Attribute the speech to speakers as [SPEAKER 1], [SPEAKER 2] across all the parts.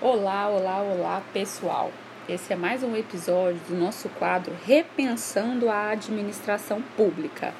[SPEAKER 1] Olá, olá, olá, pessoal. Esse é mais um episódio do nosso quadro Repensando a Administração Pública.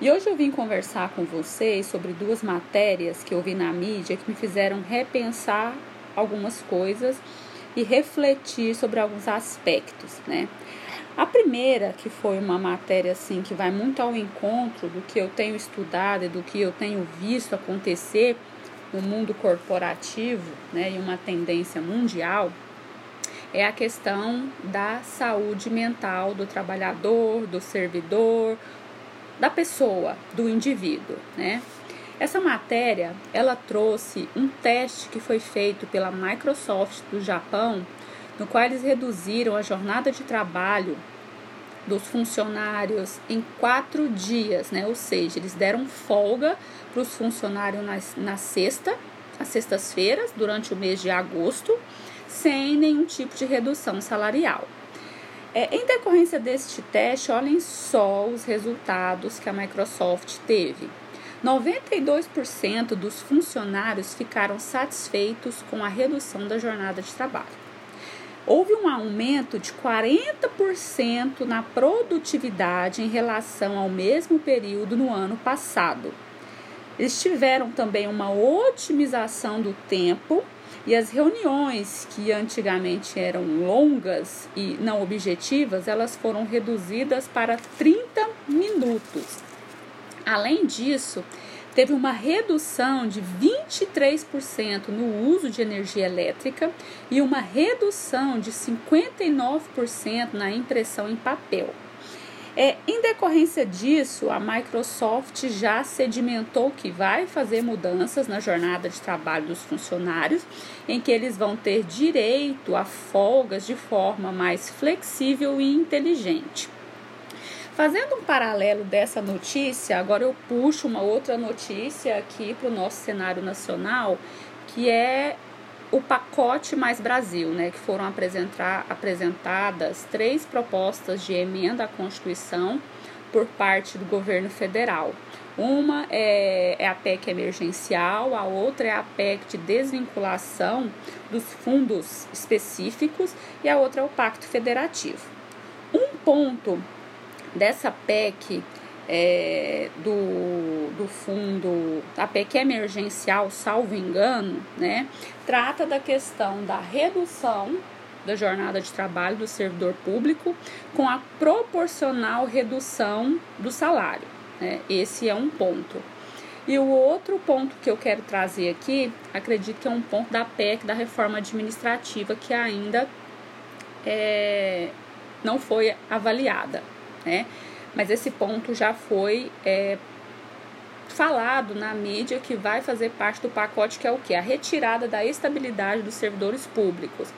[SPEAKER 1] E hoje eu vim conversar com vocês sobre duas matérias que eu vi na mídia que me fizeram repensar algumas coisas e refletir sobre alguns aspectos, né? A primeira, que foi uma matéria assim que vai muito ao encontro do que eu tenho estudado e do que eu tenho visto acontecer no mundo corporativo né, e uma tendência mundial é a questão da saúde mental do trabalhador, do servidor, da pessoa, do indivíduo, né? Essa matéria, ela trouxe um teste que foi feito pela Microsoft do Japão, no qual eles reduziram a jornada de trabalho dos funcionários em quatro dias, né? Ou seja, eles deram folga para os funcionários na, na sexta, às sextas-feiras, durante o mês de agosto, sem nenhum tipo de redução salarial. É, em decorrência deste teste, olhem só os resultados que a Microsoft teve. 92% dos funcionários ficaram satisfeitos com a redução da jornada de trabalho houve um aumento de 40% na produtividade em relação ao mesmo período no ano passado. Eles tiveram também uma otimização do tempo e as reuniões que antigamente eram longas e não objetivas, elas foram reduzidas para 30 minutos. Além disso, teve uma redução de 23% no uso de energia elétrica e uma redução de 59% na impressão em papel. É, em decorrência disso, a Microsoft já sedimentou que vai fazer mudanças na jornada de trabalho dos funcionários, em que eles vão ter direito a folgas de forma mais flexível e inteligente. Fazendo um paralelo dessa notícia, agora eu puxo uma outra notícia aqui para o nosso cenário nacional, que é o pacote Mais Brasil, né, que foram apresentar, apresentadas três propostas de emenda à Constituição por parte do governo federal. Uma é, é, a PEC emergencial, a outra é a PEC de desvinculação dos fundos específicos e a outra é o Pacto Federativo. Um ponto dessa PEC é, do, do fundo, a PEC emergencial, salvo engano, né, trata da questão da redução da jornada de trabalho do servidor público com a proporcional redução do salário. Né? Esse é um ponto. E o outro ponto que eu quero trazer aqui, acredito que é um ponto da PEC, da reforma administrativa, que ainda é, não foi avaliada né? Mas esse ponto já foi é, falado na mídia que vai fazer parte do pacote que é o que? A retirada da estabilidade dos servidores públicos,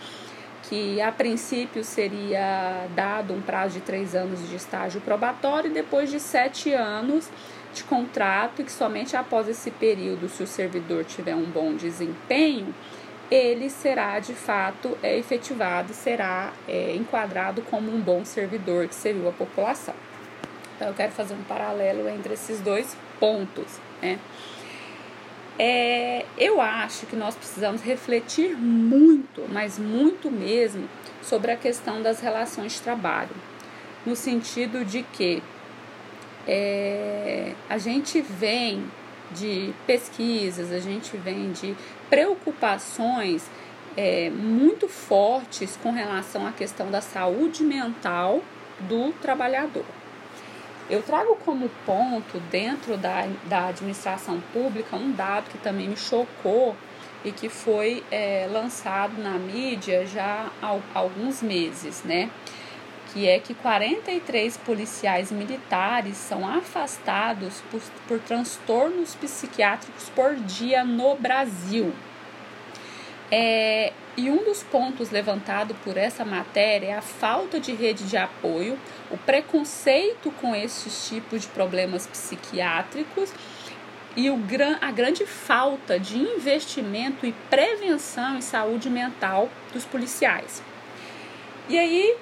[SPEAKER 1] que a princípio seria dado um prazo de três anos de estágio probatório e depois de sete anos de contrato e que somente após esse período, se o servidor tiver um bom desempenho, ele será de fato é, efetivado, será é, enquadrado como um bom servidor que serviu a população. Então, eu quero fazer um paralelo entre esses dois pontos. Né? É, eu acho que nós precisamos refletir muito, mas muito mesmo, sobre a questão das relações de trabalho, no sentido de que é, a gente vem de pesquisas, a gente vem de preocupações é, muito fortes com relação à questão da saúde mental do trabalhador. Eu trago como ponto dentro da, da administração pública um dado que também me chocou e que foi é, lançado na mídia já há alguns meses, né? Que é que 43 policiais militares são afastados por, por transtornos psiquiátricos por dia no Brasil. É, e um dos pontos levantado por essa matéria é a falta de rede de apoio, o preconceito com esses tipos de problemas psiquiátricos e o, a grande falta de investimento e prevenção em saúde mental dos policiais. E aí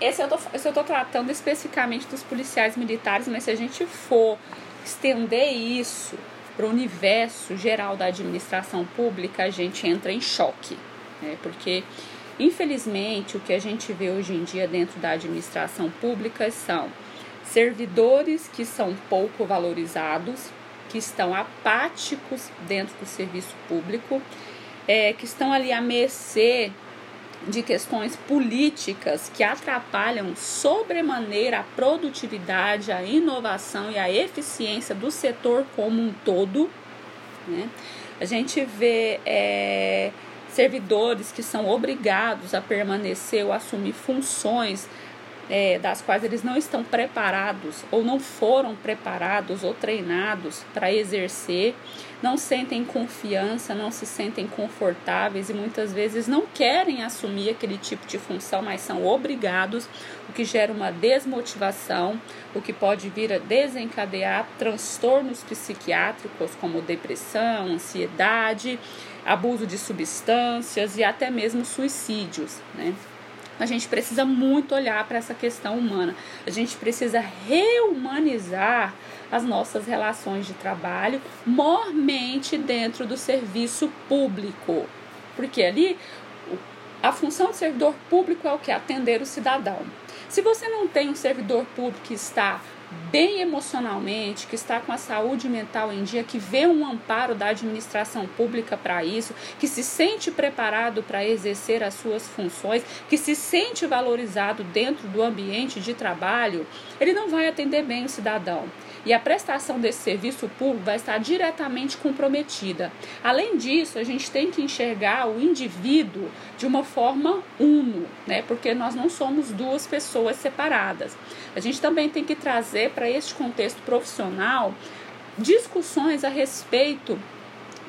[SPEAKER 1] esse eu tô, esse eu tô tratando especificamente dos policiais militares, mas se a gente for estender isso para o universo geral da administração pública, a gente entra em choque, né? porque infelizmente o que a gente vê hoje em dia dentro da administração pública são servidores que são pouco valorizados, que estão apáticos dentro do serviço público, é, que estão ali à mercê de questões políticas que atrapalham sobremaneira a produtividade, a inovação e a eficiência do setor como um todo. Né? A gente vê é, servidores que são obrigados a permanecer ou assumir funções é, das quais eles não estão preparados ou não foram preparados ou treinados para exercer, não sentem confiança, não se sentem confortáveis e muitas vezes não querem assumir aquele tipo de função, mas são obrigados, o que gera uma desmotivação, o que pode vir a desencadear transtornos psiquiátricos como depressão, ansiedade, abuso de substâncias e até mesmo suicídios, né? A gente precisa muito olhar para essa questão humana. A gente precisa reumanizar as nossas relações de trabalho, mormente dentro do serviço público. Porque ali a função do servidor público é o que? Atender o cidadão. Se você não tem um servidor público que está bem emocionalmente, que está com a saúde mental em dia, que vê um amparo da administração pública para isso, que se sente preparado para exercer as suas funções, que se sente valorizado dentro do ambiente de trabalho, ele não vai atender bem o cidadão e a prestação desse serviço público vai estar diretamente comprometida. Além disso, a gente tem que enxergar o indivíduo de uma forma uno, né? Porque nós não somos duas pessoas separadas. A gente também tem que trazer para este contexto profissional discussões a respeito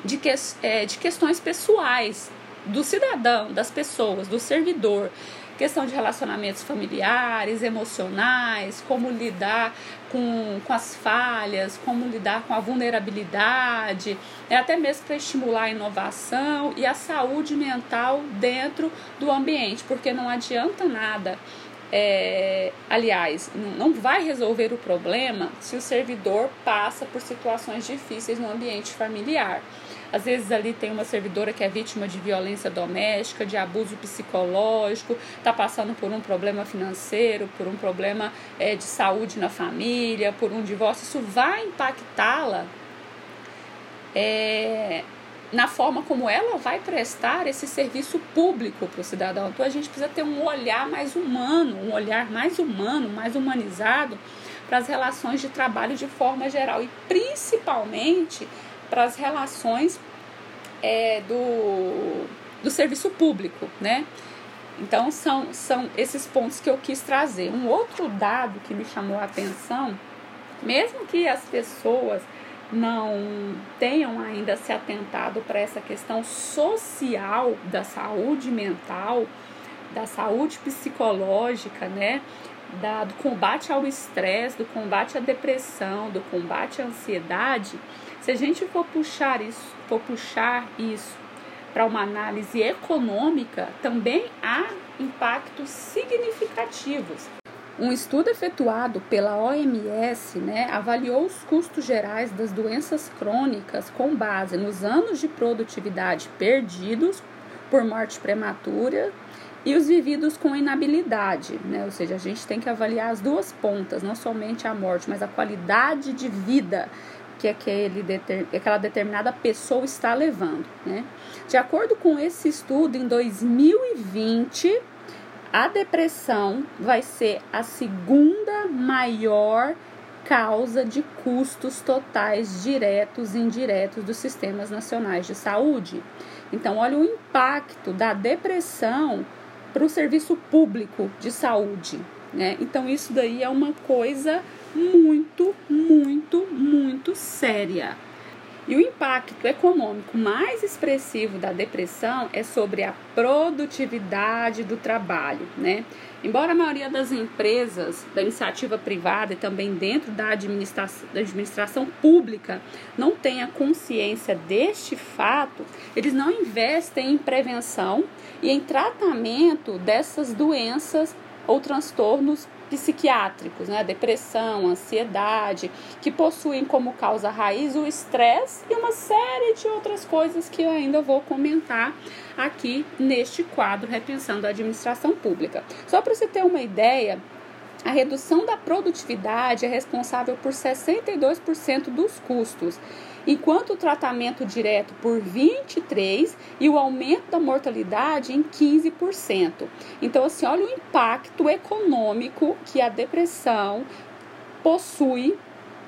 [SPEAKER 1] de, que, é, de questões pessoais do cidadão, das pessoas, do servidor questão de relacionamentos familiares, emocionais, como lidar com, com as falhas, como lidar com a vulnerabilidade, é até mesmo para estimular a inovação e a saúde mental dentro do ambiente, porque não adianta nada. É, aliás, não vai resolver o problema se o servidor passa por situações difíceis no ambiente familiar. Às vezes ali tem uma servidora que é vítima de violência doméstica, de abuso psicológico, está passando por um problema financeiro, por um problema é, de saúde na família, por um divórcio. Isso vai impactá-la é, na forma como ela vai prestar esse serviço público para o cidadão. Então a gente precisa ter um olhar mais humano, um olhar mais humano, mais humanizado para as relações de trabalho de forma geral e principalmente para as relações é, do, do serviço público, né? Então são, são esses pontos que eu quis trazer. Um outro dado que me chamou a atenção, mesmo que as pessoas não tenham ainda se atentado para essa questão social da saúde mental, da saúde psicológica, né? Da, do combate ao estresse, do combate à depressão, do combate à ansiedade, se a gente for puxar isso, for puxar isso para uma análise econômica, também há impactos significativos. Um estudo efetuado pela OMS né, avaliou os custos gerais das doenças crônicas com base nos anos de produtividade perdidos por morte prematura e os vividos com inabilidade, né? Ou seja, a gente tem que avaliar as duas pontas, não somente a morte, mas a qualidade de vida que aquele, aquela determinada pessoa está levando. Né? De acordo com esse estudo, em 2020, a depressão vai ser a segunda maior causa de custos totais diretos e indiretos dos sistemas nacionais de saúde. Então, olha o impacto da depressão para o serviço público de saúde. Né? Então, isso daí é uma coisa muito, muito, muito séria. E o impacto econômico mais expressivo da depressão é sobre a produtividade do trabalho, né? Embora a maioria das empresas da iniciativa privada e também dentro da administração, da administração pública não tenha consciência deste fato, eles não investem em prevenção e em tratamento dessas doenças ou transtornos psiquiátricos, né? Depressão, ansiedade, que possuem como causa raiz o estresse e uma série de outras coisas que eu ainda vou comentar aqui neste quadro Repensando a Administração Pública. Só para você ter uma ideia, a redução da produtividade é responsável por 62% dos custos, enquanto o tratamento direto por 23% e o aumento da mortalidade em 15%. Então, assim, olha o impacto econômico que a depressão possui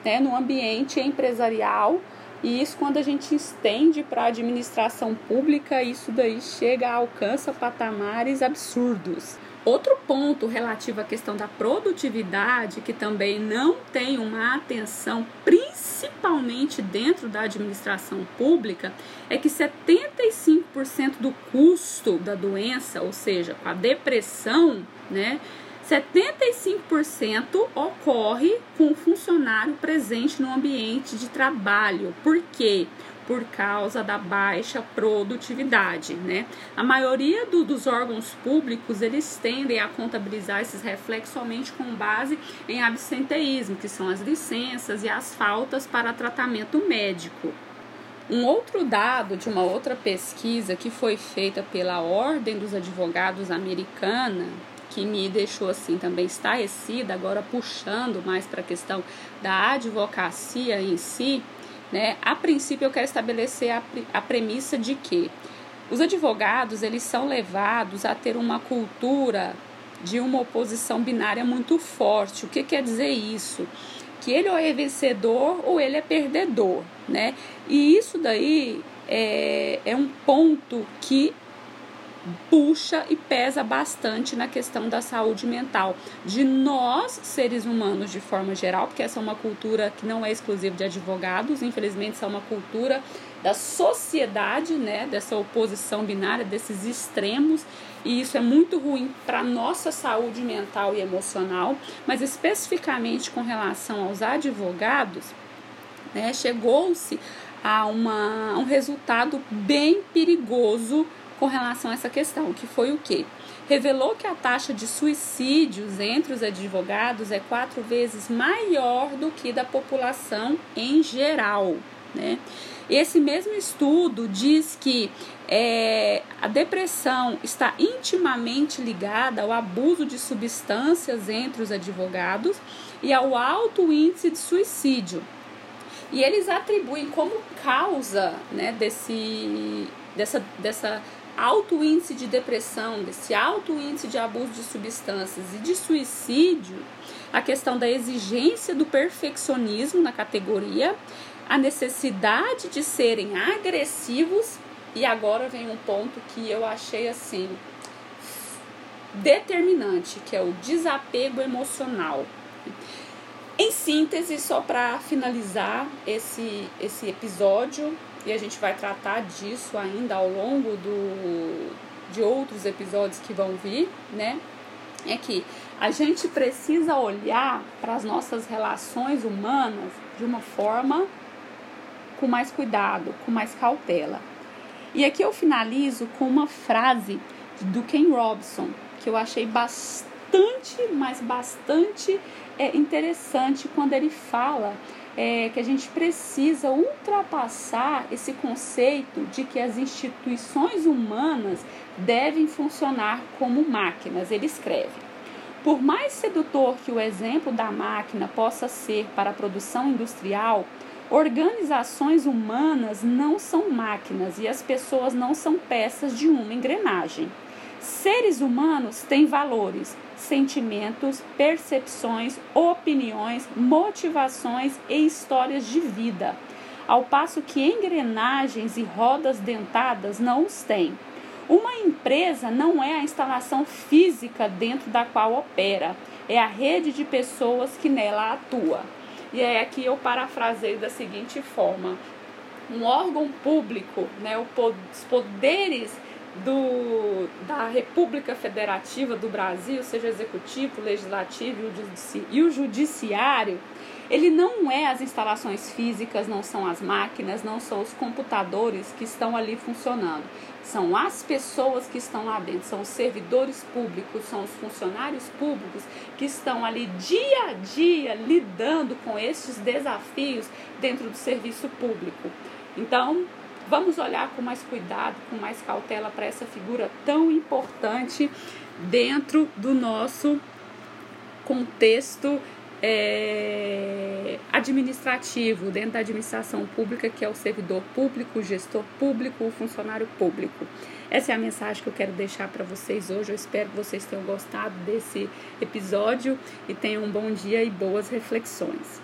[SPEAKER 1] né, no ambiente empresarial e isso quando a gente estende para a administração pública, isso daí chega, alcança patamares absurdos. Outro ponto relativo à questão da produtividade, que também não tem uma atenção, principalmente dentro da administração pública, é que 75% do custo da doença, ou seja, a depressão, né, 75% ocorre com o funcionário presente no ambiente de trabalho. Por quê? Por causa da baixa produtividade, né? A maioria do, dos órgãos públicos, eles tendem a contabilizar esses reflexos somente com base em absenteísmo, que são as licenças e as faltas para tratamento médico. Um outro dado de uma outra pesquisa que foi feita pela Ordem dos Advogados Americana, que me deixou assim também estarrecida, agora puxando mais para a questão da advocacia em si, né? A princípio, eu quero estabelecer a, a premissa de que os advogados eles são levados a ter uma cultura de uma oposição binária muito forte. O que quer dizer isso? Que ele ou é vencedor ou ele é perdedor, né? E isso daí é, é um ponto que puxa e pesa bastante na questão da saúde mental de nós, seres humanos, de forma geral, porque essa é uma cultura que não é exclusiva de advogados, infelizmente, essa é uma cultura da sociedade, né, dessa oposição binária, desses extremos, e isso é muito ruim para nossa saúde mental e emocional, mas especificamente com relação aos advogados, né, chegou-se a uma, um resultado bem perigoso com relação a essa questão, que foi o quê? Revelou que a taxa de suicídios entre os advogados é quatro vezes maior do que da população em geral, né? Esse mesmo estudo diz que é, a depressão está intimamente ligada ao abuso de substâncias entre os advogados e ao alto índice de suicídio. E eles atribuem como causa né, desse, dessa, dessa alto índice de depressão, desse alto índice de abuso de substâncias e de suicídio, a questão da exigência do perfeccionismo na categoria, a necessidade de serem agressivos e agora vem um ponto que eu achei assim determinante, que é o desapego emocional. Em síntese, só para finalizar esse, esse episódio, e a gente vai tratar disso ainda ao longo do, de outros episódios que vão vir, né? É que a gente precisa olhar para as nossas relações humanas de uma forma com mais cuidado, com mais cautela. E aqui eu finalizo com uma frase do Ken Robson, que eu achei bastante, mas bastante é, interessante quando ele fala é, que a gente precisa ultrapassar esse conceito de que as instituições humanas devem funcionar como máquinas. Ele escreve. Por mais sedutor que o exemplo da máquina possa ser para a produção industrial, organizações humanas não são máquinas e as pessoas não são peças de uma engrenagem. Seres humanos têm valores, sentimentos, percepções, opiniões, motivações e histórias de vida, ao passo que engrenagens e rodas dentadas não os têm. Uma empresa não é a instalação física dentro da qual opera, é a rede de pessoas que nela atua. E é aqui eu parafraseio da seguinte forma: um órgão público, né, os poderes do, da República Federativa do Brasil, seja executivo, legislativo e o judiciário, Ele não é as instalações físicas, não são as máquinas, não são os computadores que estão ali funcionando. São as pessoas que estão lá dentro, são os servidores públicos, são os funcionários públicos que estão ali dia a dia lidando com esses desafios dentro do serviço público. Então, vamos olhar com mais cuidado, com mais cautela para essa figura tão importante dentro do nosso contexto é, administrativo, dentro da administração pública, que é o servidor público, o gestor público, o funcionário público. Essa é a mensagem que eu quero deixar para vocês hoje. Eu espero que vocês tenham gostado desse episódio e tenham um bom dia e boas reflexões.